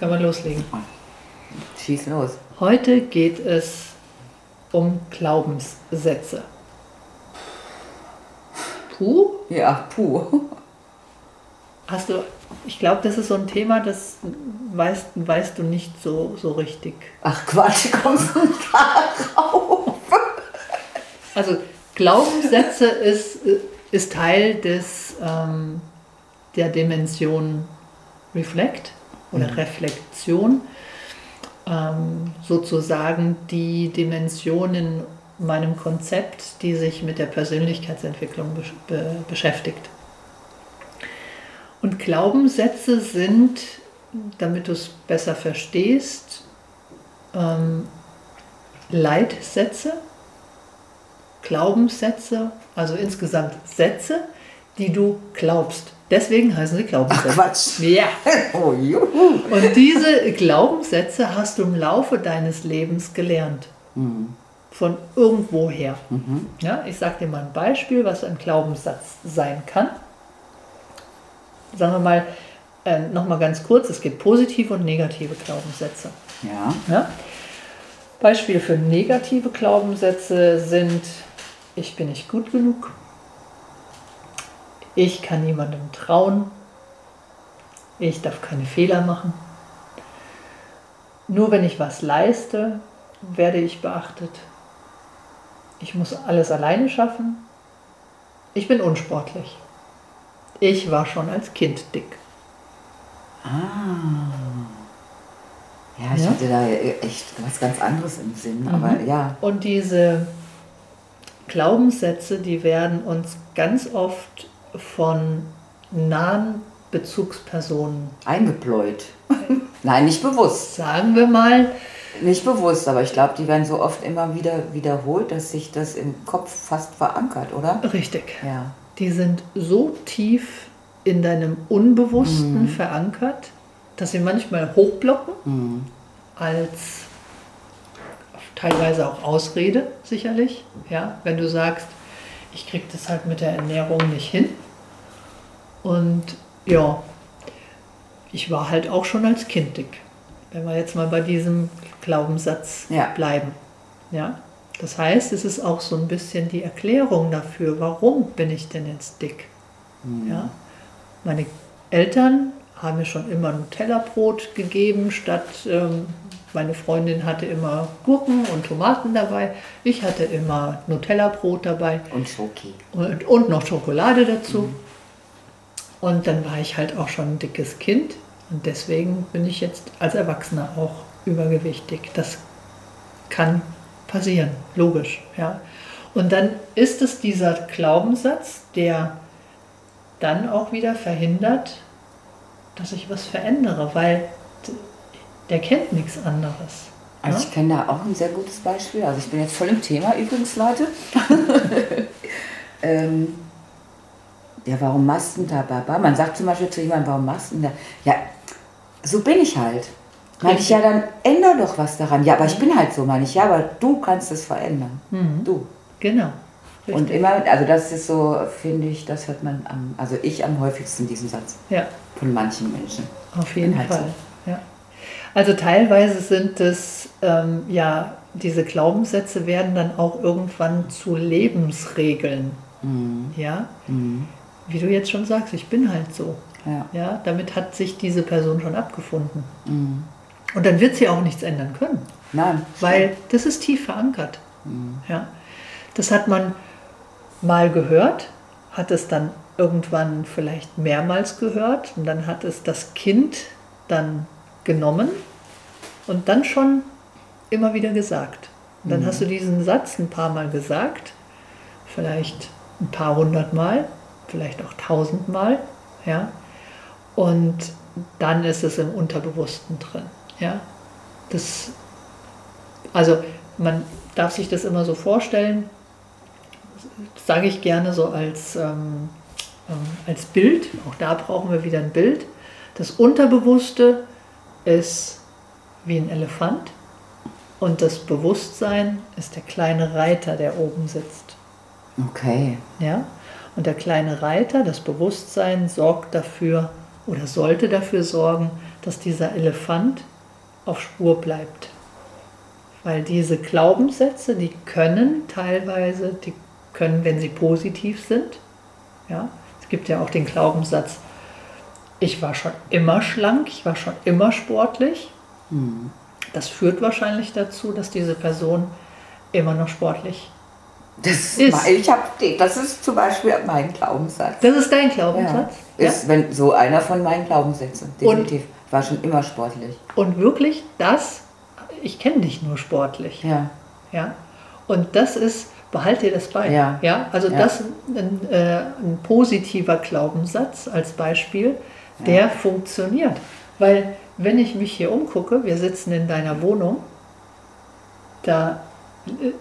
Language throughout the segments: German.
Können wir loslegen. schieß los. Heute geht es um Glaubenssätze. Puh, Ja, puh. hast du, ich glaube, das ist so ein Thema, das weißt, weißt du nicht so, so richtig. Ach Quatsch, kommst du darauf? Also Glaubenssätze ist, ist Teil des, ähm, der Dimension Reflect oder Reflexion. Ähm, sozusagen die Dimension in meinem Konzept, die sich mit der Persönlichkeitsentwicklung be beschäftigt. Und Glaubenssätze sind, damit du es besser verstehst, ähm, Leitsätze, Glaubenssätze, also insgesamt Sätze, die du glaubst. Deswegen heißen sie Ach Glaubenssätze. Quatsch. Ja. Oh, juhu. Und diese Glaubenssätze hast du im Laufe deines Lebens gelernt. Mhm. Von irgendwoher. Mhm. Ja, ich sage dir mal ein Beispiel, was ein Glaubenssatz sein kann. Sagen wir mal, äh, nochmal ganz kurz, es gibt positive und negative Glaubenssätze. Ja, Ja? Beispiele für negative Glaubenssätze sind, ich bin nicht gut genug, ich kann niemandem trauen, ich darf keine Fehler machen, nur wenn ich was leiste, werde ich beachtet, ich muss alles alleine schaffen, ich bin unsportlich, ich war schon als Kind dick. ja, ich Ja? hatte da echt was ganz anderes im Sinn, aber Mhm. ja. Und diese Glaubenssätze, die werden uns ganz oft von nahen Bezugspersonen, Eingepläut. Nein, nicht bewusst. sagen wir mal, Nicht bewusst, aber ich glaube, die werden so oft immer wieder wiederholt, dass sich das im Kopf fast verankert, oder? richtig, Ja. die sind so tief in deinem Unbewussten verankert, dass sie manchmal hochblocken Mhm. als teilweise auch Ausrede sicherlich. Ja, wenn du sagst, ich krieg das halt mit der Ernährung nicht hin. Und ja, ich war halt auch schon als Kind dick. Wenn wir jetzt mal bei diesem Glaubenssatz Ja. bleiben. Ja, das heißt, es ist auch so ein bisschen die Erklärung dafür, warum bin ich denn jetzt dick? Ja, meine Eltern haben mir schon immer Nutella-Brot gegeben, statt ähm, meine Freundin hatte immer Gurken und Tomaten dabei. Ich hatte immer Nutella-Brot dabei Und Schoki. und, und noch Schokolade dazu. Und dann war ich halt auch schon ein dickes Kind und deswegen bin ich jetzt als Erwachsener auch übergewichtig. Das kann passieren, logisch. Ja. Und dann ist es dieser Glaubenssatz, der dann auch wieder verhindert, dass ich was verändere, weil der kennt nichts anderes. Also Ja? ich kenne da auch ein sehr gutes Beispiel. Also ich bin jetzt voll im Thema übrigens, Leute. ähm, ja, warum machst du da Baba? Man sagt zum Beispiel zu jemandem, warum machst du da? Ja, so bin ich halt. Meine ich, ja, dann änder doch was daran. Ja, aber ich bin halt so, meine ich, ja, aber du kannst es verändern. Mhm. Du. Genau. Und Richtig. immer, also das ist so, finde ich, das hört man am, also ich am häufigsten diesen Satz Ja. von manchen Menschen. Auf jeden Halt Fall. Also teilweise sind es, ähm, ja, diese Glaubenssätze werden dann auch irgendwann zu Lebensregeln. Mhm. Ja, Mhm. wie du jetzt schon sagst, ich bin halt so. Ja. Ja, damit hat sich diese Person schon abgefunden. Mhm. Und dann wird sie auch nichts ändern können. Nein. Weil das ist tief verankert. Ja. Das hat man mal gehört, hat es dann irgendwann vielleicht mehrmals gehört und dann hat es das Kind dann genommen und dann schon immer wieder gesagt. Und dann hast du diesen Satz ein paar Mal gesagt, vielleicht ein paar hundert Mal, vielleicht auch tausend Mal, ja. Und dann ist es im Unterbewussten drin, ja. Das, also man darf sich das immer so vorstellen, sage ich gerne so als, ähm, ähm, als Bild, auch da brauchen wir wieder ein Bild. Das Unterbewusste ist wie ein Elefant und das Bewusstsein ist der kleine Reiter, der oben sitzt. Okay. Ja? Und der kleine Reiter, das Bewusstsein, sorgt dafür oder sollte dafür sorgen, dass dieser Elefant auf Spur bleibt. Weil diese Glaubenssätze, die können teilweise, die können, wenn sie positiv sind, ja, es gibt ja auch den Glaubenssatz, ich war schon immer schlank, ich war schon immer sportlich. Das führt wahrscheinlich dazu, dass diese Person immer noch sportlich Das Ist. ist, ich hab, das ist zum Beispiel mein Glaubenssatz. Das ist dein Glaubenssatz? Ja. Ist wenn, so einer von meinen Glaubenssätzen. Definitiv. Ich war schon immer sportlich. Und wirklich das, ich kenne dich nur sportlich. Ja. Ja? Und das ist, behalte dir das bei. Ja. Also Ja. das ist ein, äh, ein positiver Glaubenssatz als Beispiel, der funktioniert. Weil wenn ich mich hier umgucke, wir sitzen in deiner Wohnung, da,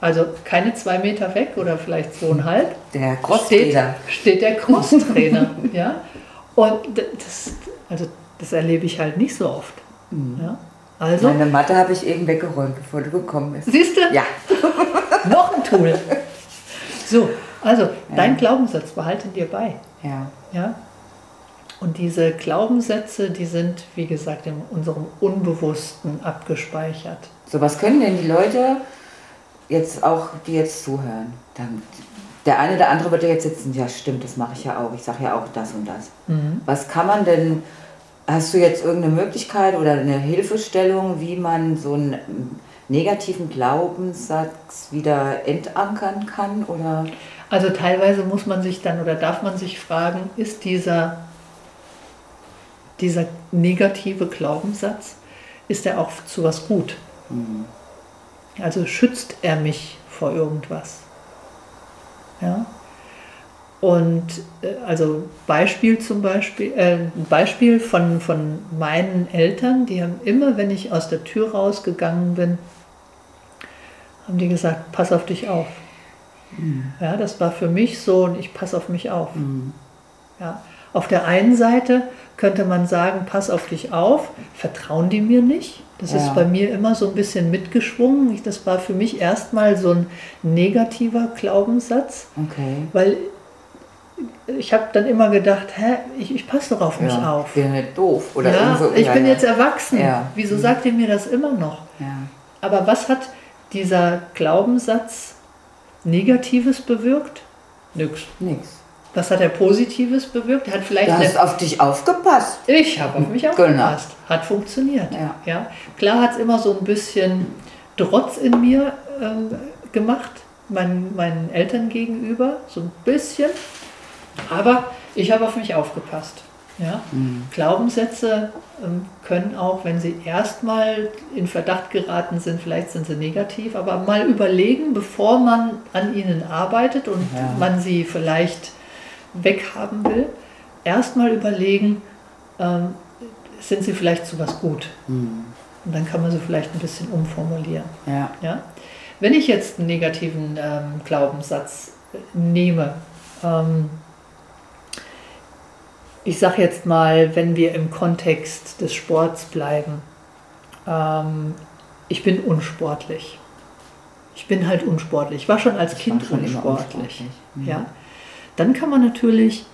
also keine zwei Meter weg oder vielleicht zweieinhalb, Der steht, steht der Crosstrainer. ja? Und das, also das erlebe ich halt nicht so oft. Ja? Also, Meine Matte habe ich eben weggeräumt, bevor du gekommen bist. siehst du, Ja. noch ein Tool. So, also dein Glaubenssatz behalte dir bei. Ja. Ja? Und diese Glaubenssätze, die sind, wie gesagt, in unserem Unbewussten abgespeichert. So, was können denn die Leute jetzt auch, die jetzt zuhören? Dann, der eine oder andere wird ja jetzt sitzen, ja stimmt, das mache ich ja auch. Ich sage ja auch das und das. Was kann man denn, hast du jetzt irgendeine Möglichkeit oder eine Hilfestellung, wie man so einen negativen Glaubenssatz wieder entankern kann? Oder Also teilweise muss man sich dann oder darf man sich fragen, ist dieser, dieser negative Glaubenssatz, ist er auch zu was gut? Also schützt er mich vor irgendwas? Ja? Und äh, also Beispiel zum Beispiel, äh, ein Beispiel von, von meinen Eltern, die haben immer, wenn ich aus der Tür rausgegangen bin, haben die gesagt, pass auf dich auf. Ja, das war für mich so und ich passe auf mich auf. Ja. Auf der einen Seite könnte man sagen, pass auf dich auf, vertrauen die mir nicht. Das Ja. ist bei mir immer so ein bisschen mitgeschwungen. Ich- Das war für mich erstmal so ein negativer Glaubenssatz, okay. weil ich habe dann immer gedacht, hä, ich, ich passe doch auf mich ja, auf. Bin nicht doof. Oder ja, irgendwo- ich ja, bin jetzt erwachsen. Ja. Wieso sagt ihr mir das immer noch? Aber was hat dieser Glaubenssatz Negatives bewirkt? Nix. Nix. Was hat er Positives bewirkt? Er hat vielleicht Du hast auf dich aufgepasst. ich habe auf mich Genau. aufgepasst. Hat funktioniert. Ja. Klar hat es immer so ein bisschen Trotz in mir ähm, gemacht, meinen, meinen Eltern gegenüber, so ein bisschen. Aber ich habe auf mich aufgepasst. Ja? Glaubenssätze ähm, können auch, wenn sie erstmal in Verdacht geraten sind, vielleicht sind sie negativ, aber mal überlegen, bevor man an ihnen arbeitet und Ja. man sie vielleicht weghaben will, erstmal überlegen, ähm, sind sie vielleicht zu was gut? Und dann kann man sie vielleicht ein bisschen umformulieren. Ja. Ja? Wenn ich jetzt einen negativen ähm, Glaubenssatz äh, nehme, ähm, ich sage jetzt mal, wenn wir im Kontext des Sports bleiben, ähm, ich bin unsportlich. Ich bin halt unsportlich. Ich war schon als Ich Kind schon unsportlich. unsportlich. Mhm. Ja? Dann kann man natürlich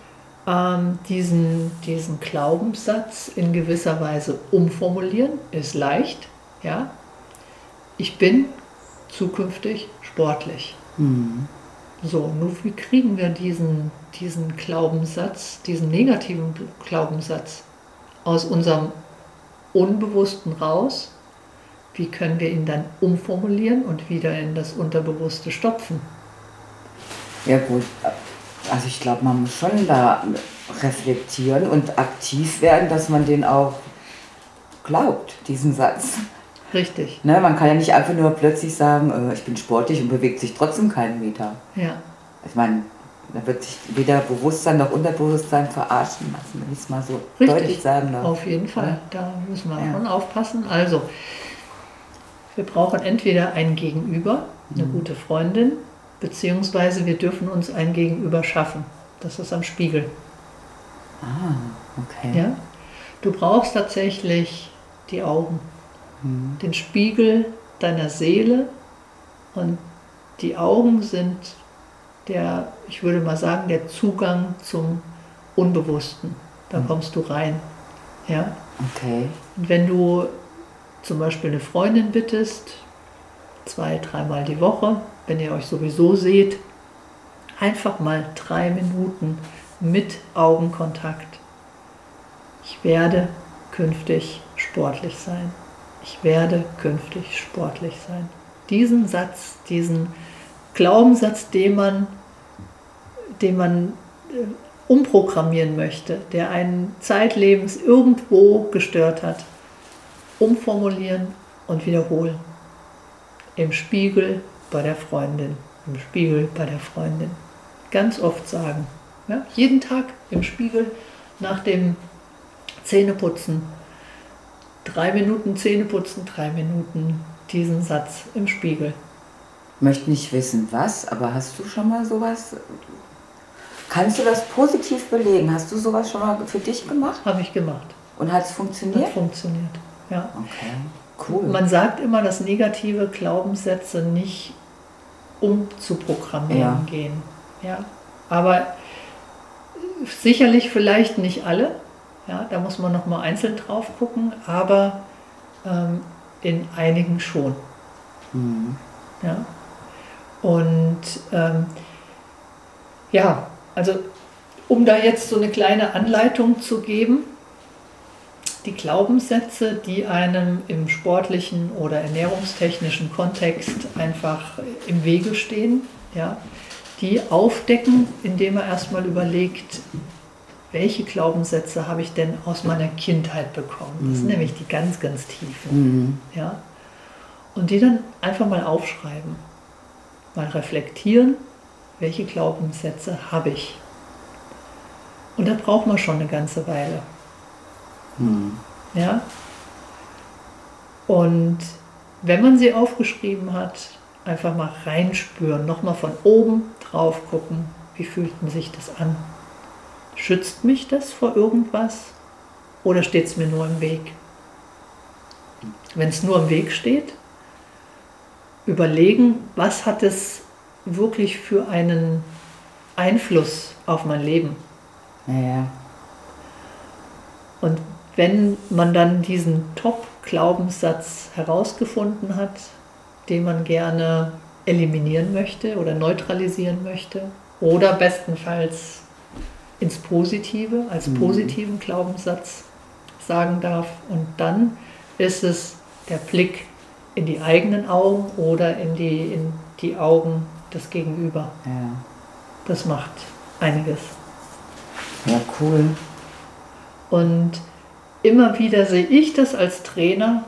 ähm, diesen, diesen Glaubenssatz in gewisser Weise umformulieren. Ist leicht. Ja? Ich bin zukünftig sportlich. Mhm. So, nur wie kriegen wir diesen, diesen Glaubenssatz, diesen negativen Glaubenssatz aus unserem Unbewussten raus? wie können wir ihn dann umformulieren und wieder in das Unterbewusste stopfen? Ja gut, also ich glaube, man muss schon da reflektieren und aktiv werden, dass man den auch glaubt, diesen Satz. Richtig. Ne, man kann ja nicht einfach nur plötzlich sagen, äh, ich bin sportlich und bewegt sich trotzdem keinen Meter. Ja. Ich meine, da wird sich weder Bewusstsein noch Unterbewusstsein verarschen lassen, wenn ich es mal so Richtig. deutlich sagen darf. Auf jeden Fall, da müssen wir Ja. schon aufpassen. Also, wir brauchen entweder ein Gegenüber, eine Mhm. gute Freundin, beziehungsweise wir dürfen uns ein Gegenüber schaffen. Das ist am Spiegel. Ah, okay. Ja? Du brauchst tatsächlich die Augen, Mhm. den Spiegel deiner Seele und die Augen sind der, ich würde mal sagen, der Zugang zum Unbewussten. Da kommst du rein. Ja? Okay. Und wenn du zum Beispiel eine Freundin bittest, zwei, dreimal die Woche, wenn ihr euch sowieso seht, einfach mal drei Minuten mit Augenkontakt. Ich werde künftig sportlich sein. Ich werde künftig sportlich sein. Diesen Satz, diesen Glaubenssatz, den man, den man äh, umprogrammieren möchte, der einen zeitlebens irgendwo gestört hat, umformulieren und wiederholen. Im Spiegel bei der Freundin, im Spiegel bei der Freundin. Ganz oft sagen. Ja? Jeden Tag im Spiegel nach dem Zähneputzen. Drei Minuten Zähneputzen, drei Minuten diesen Satz im Spiegel. Möchte nicht wissen, was, aber hast du schon mal sowas? Kannst du das positiv belegen? Hast du sowas schon mal für dich gemacht? Habe ich gemacht. Und hat es Hat funktioniert? funktioniert. Ja. Okay, cool. Man sagt immer, dass negative Glaubenssätze nicht umzuprogrammieren Ja. gehen. Ja. Aber sicherlich vielleicht nicht alle. Ja, da muss man nochmal einzeln drauf gucken, aber ähm, in einigen schon. Mhm. Ja. Und ähm, ja, also um da jetzt so eine kleine Anleitung zu geben, die Glaubenssätze, die einem im sportlichen oder ernährungstechnischen Kontext einfach im Wege stehen, ja, die aufdecken, indem er erstmal überlegt, welche Glaubenssätze habe ich denn aus meiner Kindheit bekommen. Das sind Mhm. nämlich die ganz, ganz tiefen. Mhm. Ja? Und die dann einfach mal aufschreiben, mal reflektieren, welche Glaubenssätze habe ich. Und da braucht man schon eine ganze Weile. Mhm. Ja? Und wenn man sie aufgeschrieben hat, einfach mal reinspüren, nochmal von oben drauf gucken, wie fühlt denn sich das an? Schützt mich das vor irgendwas oder steht es mir nur im Weg? Wenn es nur im Weg steht, überlegen, was hat es wirklich für einen Einfluss auf mein Leben? Ja. Und wenn man dann diesen Top-Glaubenssatz herausgefunden hat, den man gerne eliminieren möchte oder neutralisieren möchte oder bestenfalls ins Positive, als Mhm. positiven Glaubenssatz sagen darf, und dann ist es der Blick in die eigenen Augen oder in die, in die Augen des Gegenüber. ja. Das macht einiges. Ja, cool. Und immer wieder sehe ich das als Trainer,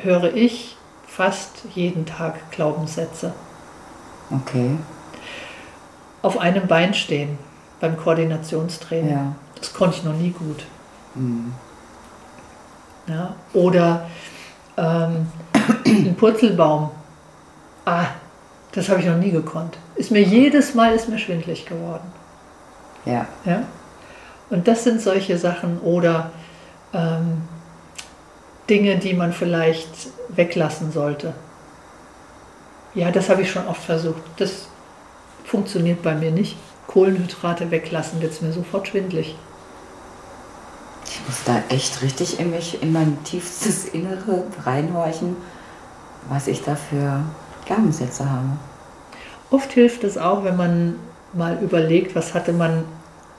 höre ich fast jeden Tag Glaubenssätze. Okay. Auf einem Bein stehen beim Koordinationstraining. Ja. Das konnte ich noch nie gut. Mhm. Ja? Oder ähm, ein Purzelbaum. Ah, das habe ich noch nie gekonnt. Ist mir jedes Mal ist mir schwindlig geworden. Ja. Ja? Und das sind solche Sachen oder ähm, Dinge, die man vielleicht weglassen sollte. Ja, das habe ich schon oft versucht. Das funktioniert bei mir nicht. Kohlenhydrate weglassen, wird es mir sofort schwindlig. Ich muss da echt richtig in mich, in mein tiefstes Innere reinhorchen, was ich da für Glaubenssätze habe. Oft hilft es auch, wenn man mal überlegt, was hatte man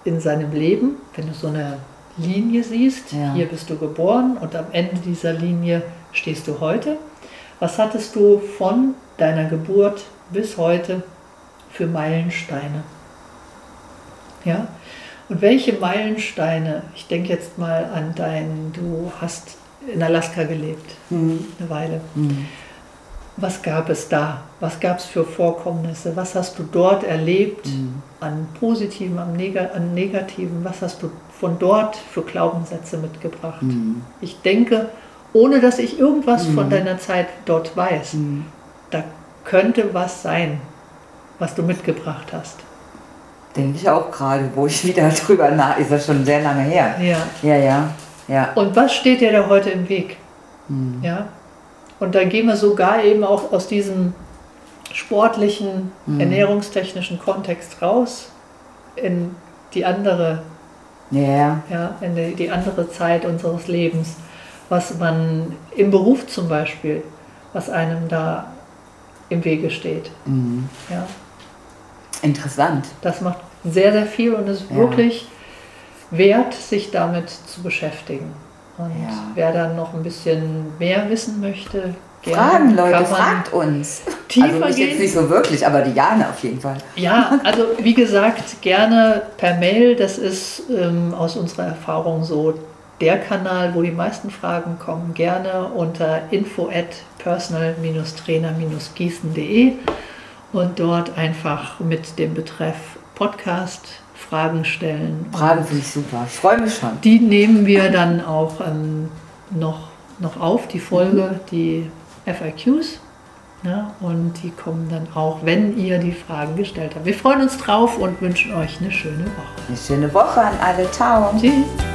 in seinem Leben, wenn du so eine Linie siehst, Ja. hier bist du geboren und am Ende dieser Linie stehst du heute. Was hattest du von deiner Geburt bis heute für Meilensteine? Ja? Und welche Meilensteine, ich denke jetzt mal an dein, du hast in Alaska gelebt, Mhm. eine Weile. Mhm. Was gab es da? Was gab es für Vorkommnisse? Was hast du dort erlebt Mhm. an Positiven, an, Neg an Negativen? Was hast du von dort für Glaubenssätze mitgebracht? Mhm. Ich denke, ohne dass ich irgendwas von deiner Zeit dort weiß, Mhm. da könnte was sein, was du mitgebracht hast. Denke ich auch gerade, wo ich wieder drüber nach, ist das schon sehr lange her. Ja. Ja, ja, ja. Und was steht dir da heute im Weg? Mhm. Ja. Und dann gehen wir sogar eben auch aus diesem sportlichen, Mhm. ernährungstechnischen Kontext raus in die andere, Ja, ja, in die, die andere Zeit unseres Lebens, was man im Beruf zum Beispiel, was einem da im Wege steht. mhm. Ja. interessant. Das macht sehr, sehr viel und ist Ja. wirklich wert, sich damit zu beschäftigen. Und Ja. wer dann noch ein bisschen mehr wissen möchte, Fragen, Leute, fragt uns. tiefer also gehen. jetzt nicht so wirklich, aber die Jana auf jeden Fall. Ja, also wie gesagt, gerne per Mail. Das ist ähm, aus unserer Erfahrung so der Kanal, wo die meisten Fragen kommen. Gerne unter info at personal-trainer-gießen.de und dort einfach mit dem Betreff Podcast Fragen stellen. Fragen finde ich super. Ich freue mich schon. Die nehmen wir dann auch ähm, noch, noch auf, die Folge, die FIQs. Ja, und die kommen dann auch, wenn ihr die Fragen gestellt habt. Wir freuen uns drauf und wünschen euch eine schöne Woche. Eine schöne Woche an alle. Ciao. Tschüss.